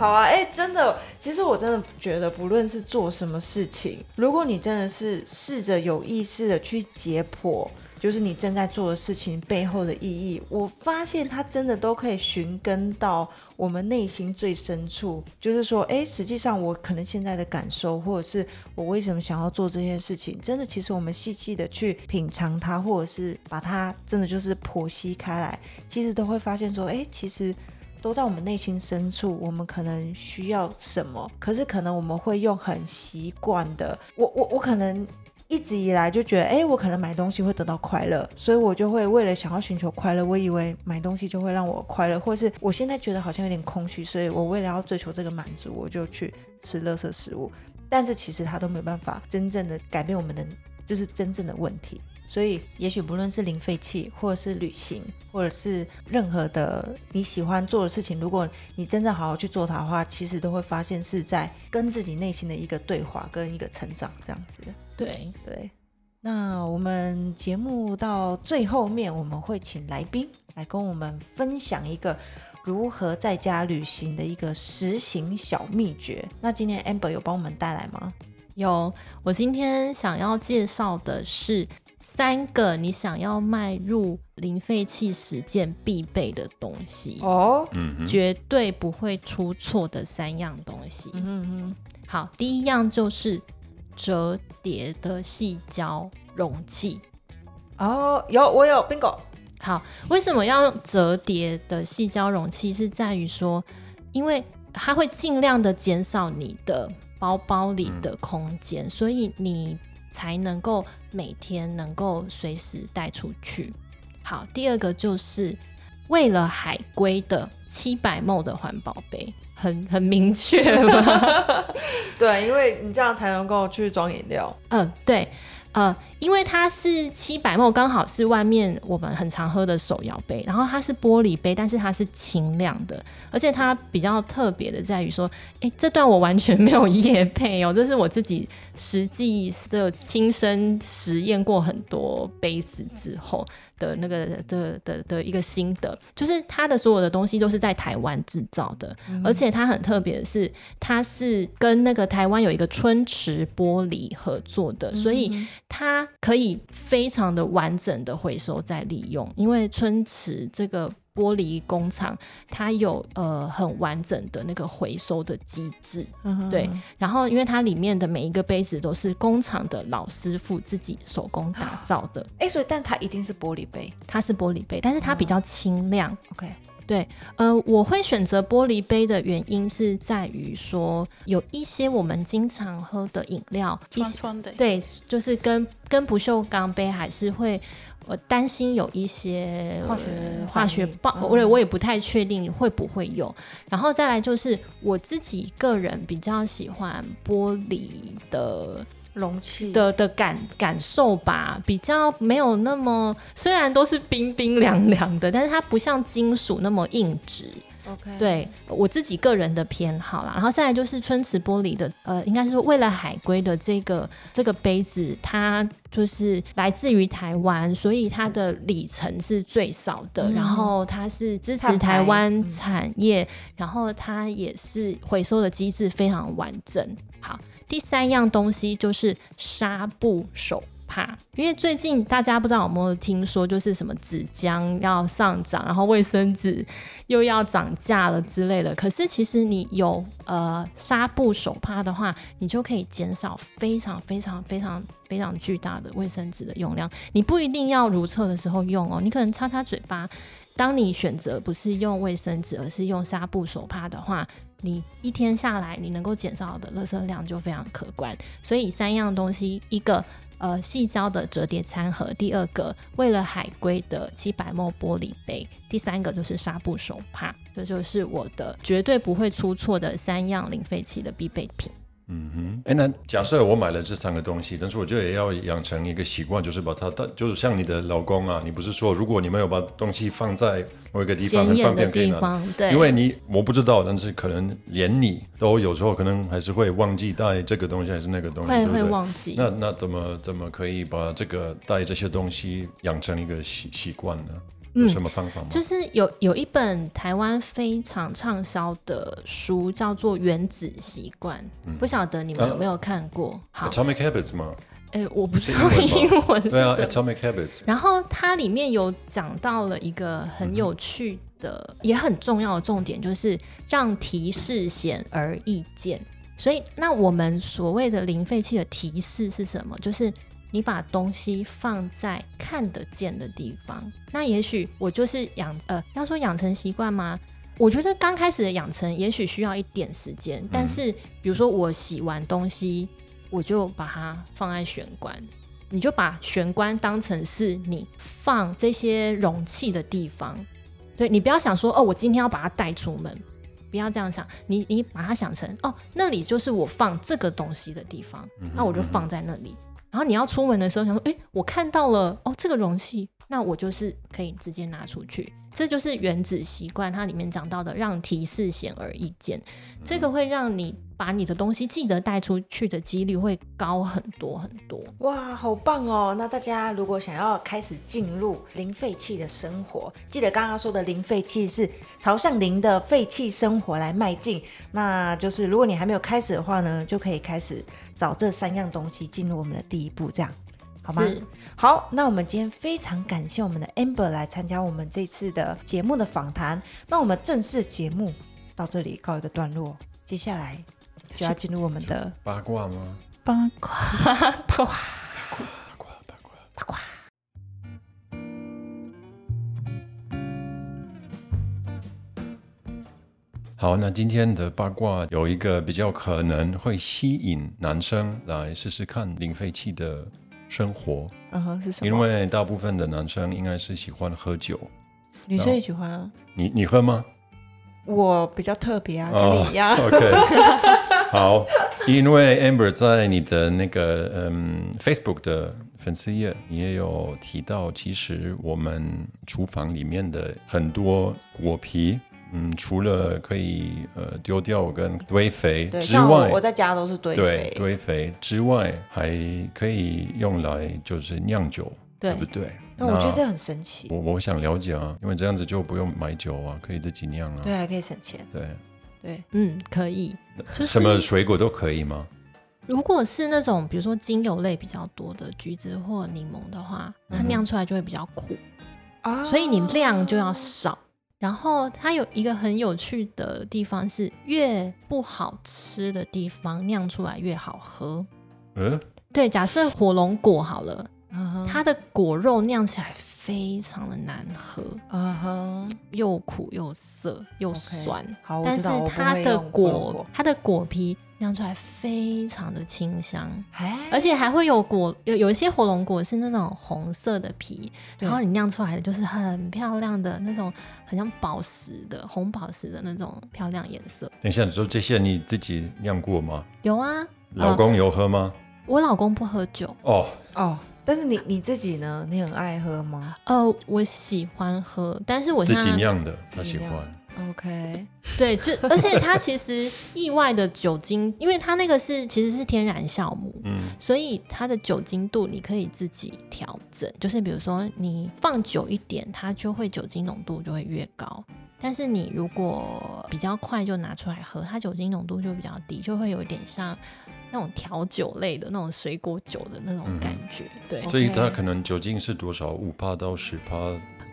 好啊，哎，真的，其实我真的觉得，不论是做什么事情，如果你真的是试着有意识的去解剖，就是你正在做的事情背后的意义，我发现它真的都可以寻根到我们内心最深处。就是说，哎，实际上我可能现在的感受，或者是我为什么想要做这件事情，真的，其实我们细细的去品尝它，或者是把它真的就是剖析开来，其实都会发现说，哎，其实。都在我们内心深处，我们可能需要什么？可是可能我们会用很习惯的，我我我可能一直以来就觉得，哎，我可能买东西会得到快乐，所以我就会为了想要寻求快乐，我以为买东西就会让我快乐，或是我现在觉得好像有点空虚，所以我为了要追求这个满足，我就去吃垃圾食物。但是其实它都没办法真正的改变我们的，就是真正的问题。所以，也许不论是零废弃，或者是旅行，或者是任何的你喜欢做的事情，如果你真正好好去做它的话，其实都会发现是在跟自己内心的一个对话，跟一个成长这样子。对对。那我们节目到最后面，我们会请来宾来跟我们分享一个如何在家旅行的一个实行小秘诀。那今天 Amber 有帮我们带来吗？有，我今天想要介绍的是。三个你想要迈入零废弃实践必备的东西哦，嗯，绝对不会出错的三样东西。嗯嗯，好，第一样就是折叠的细胶容器。哦，有我有 bingo。好，为什么要用折叠的细胶容器？是在于说，因为它会尽量的减少你的包包里的空间，所以你才能够每天能够随时带出去。好，第二个就是为了海龟的七百梦的环保杯，很很明确吗？对，因为你这样才能够去装饮料。嗯，对。呃，因为它是七百沫，刚好是外面我们很常喝的手摇杯，然后它是玻璃杯，但是它是清亮的，而且它比较特别的在于说，哎，这段我完全没有夜配哦，这是我自己实际的亲身实验过很多杯子之后。的那个的的的一个心得，就是它的所有的东西都是在台湾制造的，而且它很特别的是，它是跟那个台湾有一个春池玻璃合作的，所以它可以非常的完整的回收再利用，因为春池这个。玻璃工厂，它有呃很完整的那个回收的机制，对。然后，因为它里面的每一个杯子都是工厂的老师傅自己手工打造的，哎，所以但它一定是玻璃杯，它是玻璃杯，但是它比较轻量。OK，对，呃，我会选择玻璃杯的原因是在于说，有一些我们经常喝的饮料，酸酸的，对，就是跟跟不锈钢杯还是会。我担心有一些化学化学棒，我我也不太确定会不会有。然后再来就是我自己个人比较喜欢玻璃的容器的的感感受吧，比较没有那么虽然都是冰冰凉凉的，但是它不像金属那么硬直。OK，对我自己个人的偏好啦，然后再来就是春池玻璃的，呃，应该是为了海龟的这个这个杯子，它就是来自于台湾，所以它的里程是最少的，然后它是支持台湾产业，然后它也是回收的机制非常完整。好，第三样东西就是纱布手。帕，因为最近大家不知道有没有听说，就是什么纸浆要上涨，然后卫生纸又要涨价了之类的。可是其实你有呃纱布手帕的话，你就可以减少非常非常非常非常巨大的卫生纸的用量。你不一定要如厕的时候用哦，你可能擦擦嘴巴。当你选择不是用卫生纸，而是用纱布手帕的话，你一天下来你能够减少的垃圾量就非常可观。所以三样东西，一个。呃，细胶的折叠餐盒，第二个为了海龟的七百沫玻璃杯，第三个就是纱布手帕，这就是我的绝对不会出错的三样零废弃的必备品。嗯哼，哎，那假设我买了这三个东西，但是我觉得也要养成一个习惯，就是把它，就是像你的老公啊，你不是说如果你没有把东西放在某一个地方很方便可以拿，对，因为你我不知道，但是可能连你都有时候可能还是会忘记带这个东西还是那个东西，会会忘记。那那怎么怎么可以把这个带这些东西养成一个习习惯呢？有什么方法吗？就是有有一本台湾非常畅销的书，叫做《原子习惯》，不晓得你们有没有看过？好，Atomic Habits 吗？哎，我不知道英文。对啊，Atomic Habits。然后它里面有讲到了一个很有趣的、也很重要的重点，就是让提示显而易见。所以，那我们所谓的零废弃的提示是什么？就是。你把东西放在看得见的地方，那也许我就是养呃，要说养成习惯吗？我觉得刚开始的养成也许需要一点时间，但是比如说我洗完东西，我就把它放在玄关，你就把玄关当成是你放这些容器的地方，对你不要想说哦，我今天要把它带出门，不要这样想，你你把它想成哦，那里就是我放这个东西的地方，那我就放在那里。然后你要出门的时候，想说，哎，我看到了哦，这个容器，那我就是可以直接拿出去。这就是原子习惯，它里面讲到的，让提示显而易见，这个会让你把你的东西记得带出去的几率会高很多很多。哇，好棒哦！那大家如果想要开始进入零废弃的生活，记得刚刚说的零废弃是朝向零的废弃生活来迈进。那就是如果你还没有开始的话呢，就可以开始找这三样东西进入我们的第一步，这样。好吗？好，那我们今天非常感谢我们的 Amber 来参加我们这次的节目的访谈。那我们正式节目到这里告一个段落，接下来就要进入我们的八卦吗？八卦，八卦，八卦，八卦，八卦。好，那今天的八卦有一个比较可能会吸引男生来试试看零废弃的生活，嗯哼，是什么？因为大部分的男生应该是喜欢喝酒。女生也喜欢啊。你你喝吗？我比较特别啊，哦跟你一样。OK，好，因为 Amber 在你的那个嗯 Facebook 的粉丝页，你也有提到，其实我们厨房里面的很多果皮，嗯，除了可以呃丢掉跟堆肥对，之像我外，我在家都是堆对肥。堆肥之外，还可以用来就是酿酒，对不对？那我觉得那这很神奇，我我想了解啊，因为这样子就不用买酒啊，可以自己酿啊。对，还可以省钱。对，对，嗯，可以。就是什么水果都可以吗？如果是那种比如说精油类比较多的橘子或柠檬的话，它酿出来就会比较苦，啊所以你量就要少。然后它有一个很有趣的地方是，越不好吃的地方酿出来越好喝。嗯，对，假设火龙果好了，它的果肉酿起来非常的难喝，嗯哼。又苦又涩又酸。好，但是它的果，它的果皮酿出来非常的清香，哎，而且还会有果有有一些火龙果是那种红色的皮，然后你酿出来的就是很漂亮的那种，很像宝石的红宝石的那种漂亮颜色。等一下，你说这些你自己酿过吗？有啊，老公有喝吗？我老公不喝酒，哦，哦，但是你你自己呢？你很爱喝吗呃，我喜欢喝，但是我自现在己酿的，他喜欢。？OK，对，就而且它其实意外的酒精，因为它那个是其实是天然酵母，嗯，所以它的酒精度你可以自己调整，就是比如说你放久一点，它就会酒精浓度就会越高。但是你如果比较快就拿出来喝，它酒精浓度就比较低，就会有点像那种调酒类的那种水果酒的那种感觉。对，所以它可能酒精是多少？五帕到十帕？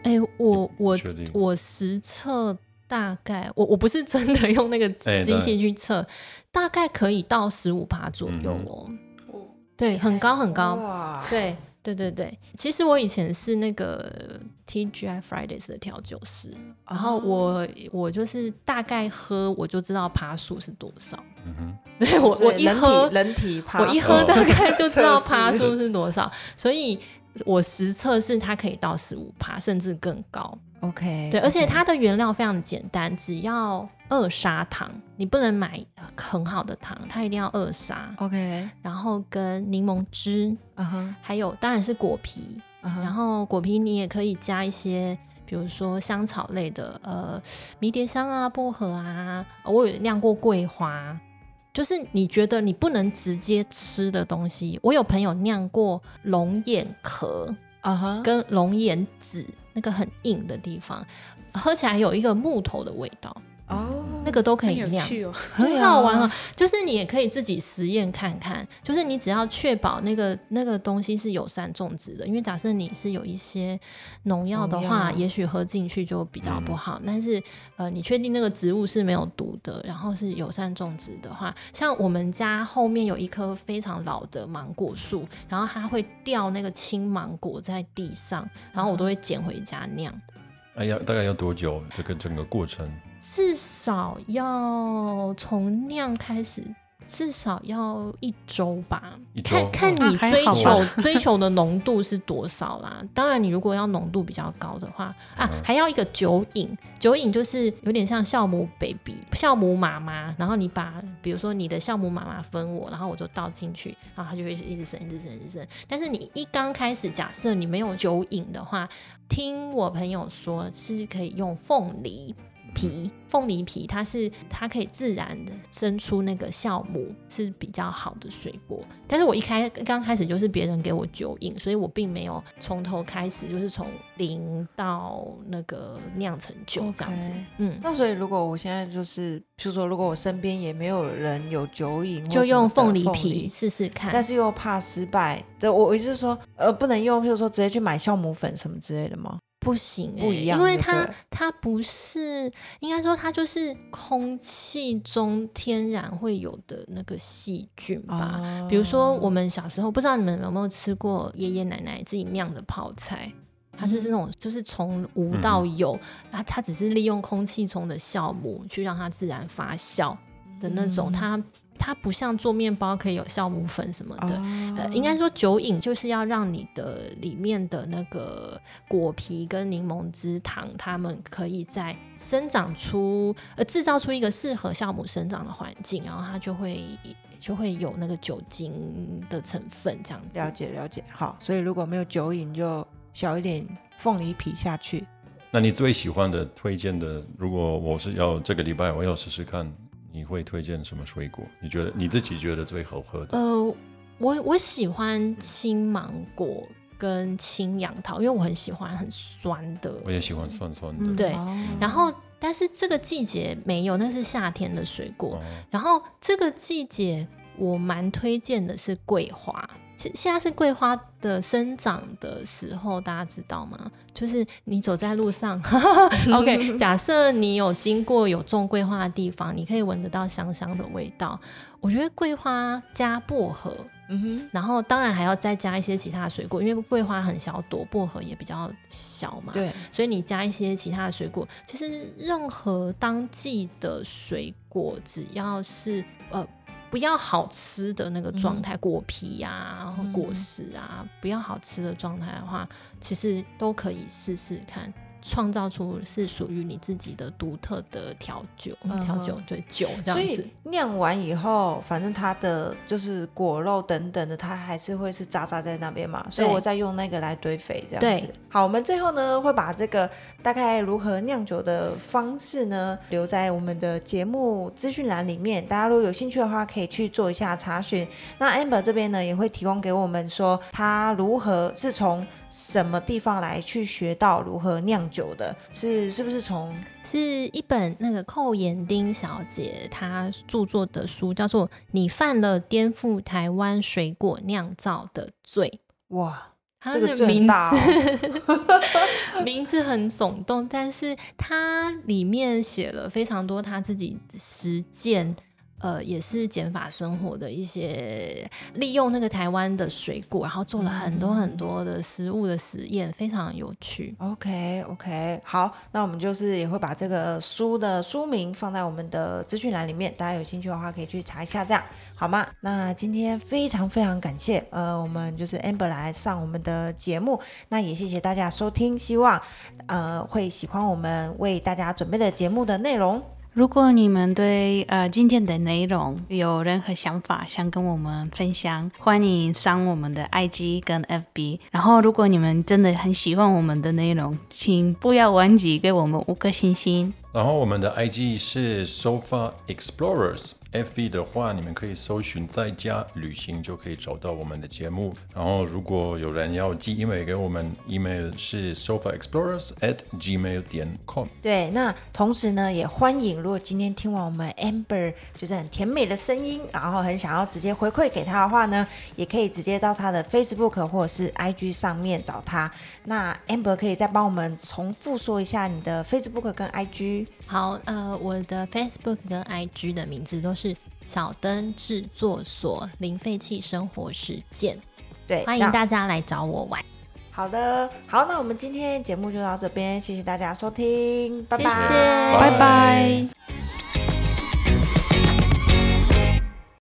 哎、我我我实测大概，我我不是真的用那个哎机器去测，大概可以到十五帕左右嗯哦。对，很高很高。哇，对对对对，其实我以前是那个 TGI Fridays 的调酒师，然后我、我就是大概喝我就知道趴数是多少。嗯哼，对我我一喝人体趴我一喝大概就知道趴数是多少，所以我实测是它可以到十五趴，甚至更高。OK，对，而且它的原料非常的简单，只要二砂糖，你不能买很好的糖，它一定要二砂，OK，然后跟柠檬汁，嗯哼，还有当然是果皮，然后果皮你也可以加一些。比如说香草类的，呃，迷迭香啊、薄荷啊，我有酿过桂花，就是你觉得你不能直接吃的东西。我有朋友酿过龙眼壳，啊哈，跟龙眼籽那个很硬的地方，喝起来有一个木头的味道，哦，那个都可以酿。很好玩啊！就是你也可以自己实验看看，就是你只要确保那个那个东西是友善种植的，因为假设你是有一些农药的话，也许喝进去就比较不好。但是呃，你确定那个植物是没有毒的，然后是友善种植的话，像我们家后面有一棵非常老的芒果树，然后它会掉那个青芒果在地上，然后我都会捡回家酿。哎呀，大概要多久？这个整个过程？至少要从酿开始，至少要一周吧。周看看你追求、追求的浓度是多少啦。当然，你如果要浓度比较高的话啊，嗯还要一个酒饮。酒饮就是有点像酵母 baby、酵母妈妈，然后你把比如说你的酵母妈妈分我，然后我就倒进去，然后它就会一直生、一直生、一直生。但是你一刚开始，假设你没有酒饮的话，听我朋友说是可以用凤梨。皮凤梨皮，它是它可以自然的生出那个酵母，是比较好的水果。但是我一开刚开始就是别人给我酒饮，所以我并没有从头开始，就是从零到那个酿成酒这样子。嗯，那所以如果我现在就是，譬如说如果我身边也没有人有酒瘾，或就用凤梨皮试试看。但是又怕失败，这我我意思是说，呃，不能用，譬如说直接去买酵母粉什么之类的吗？不行、欸，不一样因为它它不是，应该说它就是空气中天然会有的那个细菌吧。哦比如说我们小时候，不知道你们有没有吃过爷爷奶奶自己酿的泡菜？它是那种就是从无到有，啊，它只是利用空气中的酵母去让它自然发酵的那种，它。它不像做面包可以有酵母粉什么的，呃，应该说酒饮就是要让你的里面的那个果皮跟柠檬汁糖，它们可以在生长出呃制造出一个适合酵母生长的环境，然后它就会就会有那个酒精的成分这样子。了解了解，好，所以如果没有酒饮，就小一点凤梨皮下去。那你最喜欢的推荐的，如果我是要这个礼拜我要试试看。你会推荐什么水果？你觉得你自己觉得最好喝的？呃，我我喜欢青芒果跟青杨桃，因为我很喜欢很酸的。我也喜欢酸酸的。对，然后但是这个季节没有，那是夏天的水果。然后这个季节我蛮推荐的是桂花。现现在是桂花的生长的时候，大家知道吗？就是你走在路上，OK，假设你有经过有种桂花的地方，你可以闻得到香香的味道。我觉得桂花加薄荷，嗯哼，然后当然还要再加一些其他的水果，因为桂花很小朵，薄荷也比较小嘛，对，所以你加一些其他的水果，其实任何当季的水果，只要是呃。不要好吃的那个状态，果皮呀、果实啊，不要好吃的状态的话，其实都可以试试看。创造出是属于你自己的独特的调酒，调酒对酒这样子。所以酿完以后，反正它的就是果肉等等的，它还是会是渣渣在那边嘛。所以我再用那个来堆肥这样子。好，我们最后呢会把这个大概如何酿酒的方式呢留在我们的节目资讯栏里面，大家如果有兴趣的话可以去做一下查询。那 Amber 这边呢也会提供给我们说，他如何是从。什么地方来去学到如何酿酒的？是是不是从是一本那个寇延丁小姐她著作的书，叫做《你犯了颠覆台湾水果酿造的罪》哇，这个名字 名字很耸动，但是它里面写了非常多他自己实践。呃，也是减法生活的一些利用那个台湾的水果，然后做了很多很多的食物的实验，非常有趣。OK OK，好，那我们就是也会把这个书的书名放在我们的资讯栏里面，大家有兴趣的话可以去查一下，这样好吗？那今天非常非常感谢，呃，我们就是 Amber 来上我们的节目，那也谢谢大家收听，希望呃会喜欢我们为大家准备的节目的内容。如果你们对呃今天的内容有任何想法，想跟我们分享，欢迎上我们的 IG 跟 FB。然后，如果你们真的很喜欢我们的内容，请不要忘记给我们五颗星星。然后我们的 IG 是 Sofa explorers FB 的话你们可以搜寻在家旅行就可以找到我们的节目。然后如果有人要寄 email 给我们，email 是 Sofa Explorers at gmail 点 com。对，那同时呢也欢迎，如果今天听完我们 Amber 就是很甜美的声音，然后很想要直接回馈给他的话呢，也可以直接到他的 Facebook 或者是 IG 上面找他。那 Amber 可以再帮我们重复说一下你的 Facebook 跟 IG。好，呃，我的 Facebook 跟 IG 的名字都是小灯制作所零废弃生活实践，对，欢迎大家来找我玩。好的，好，那我们今天节目就到这边，谢谢大家收听，拜拜，拜拜。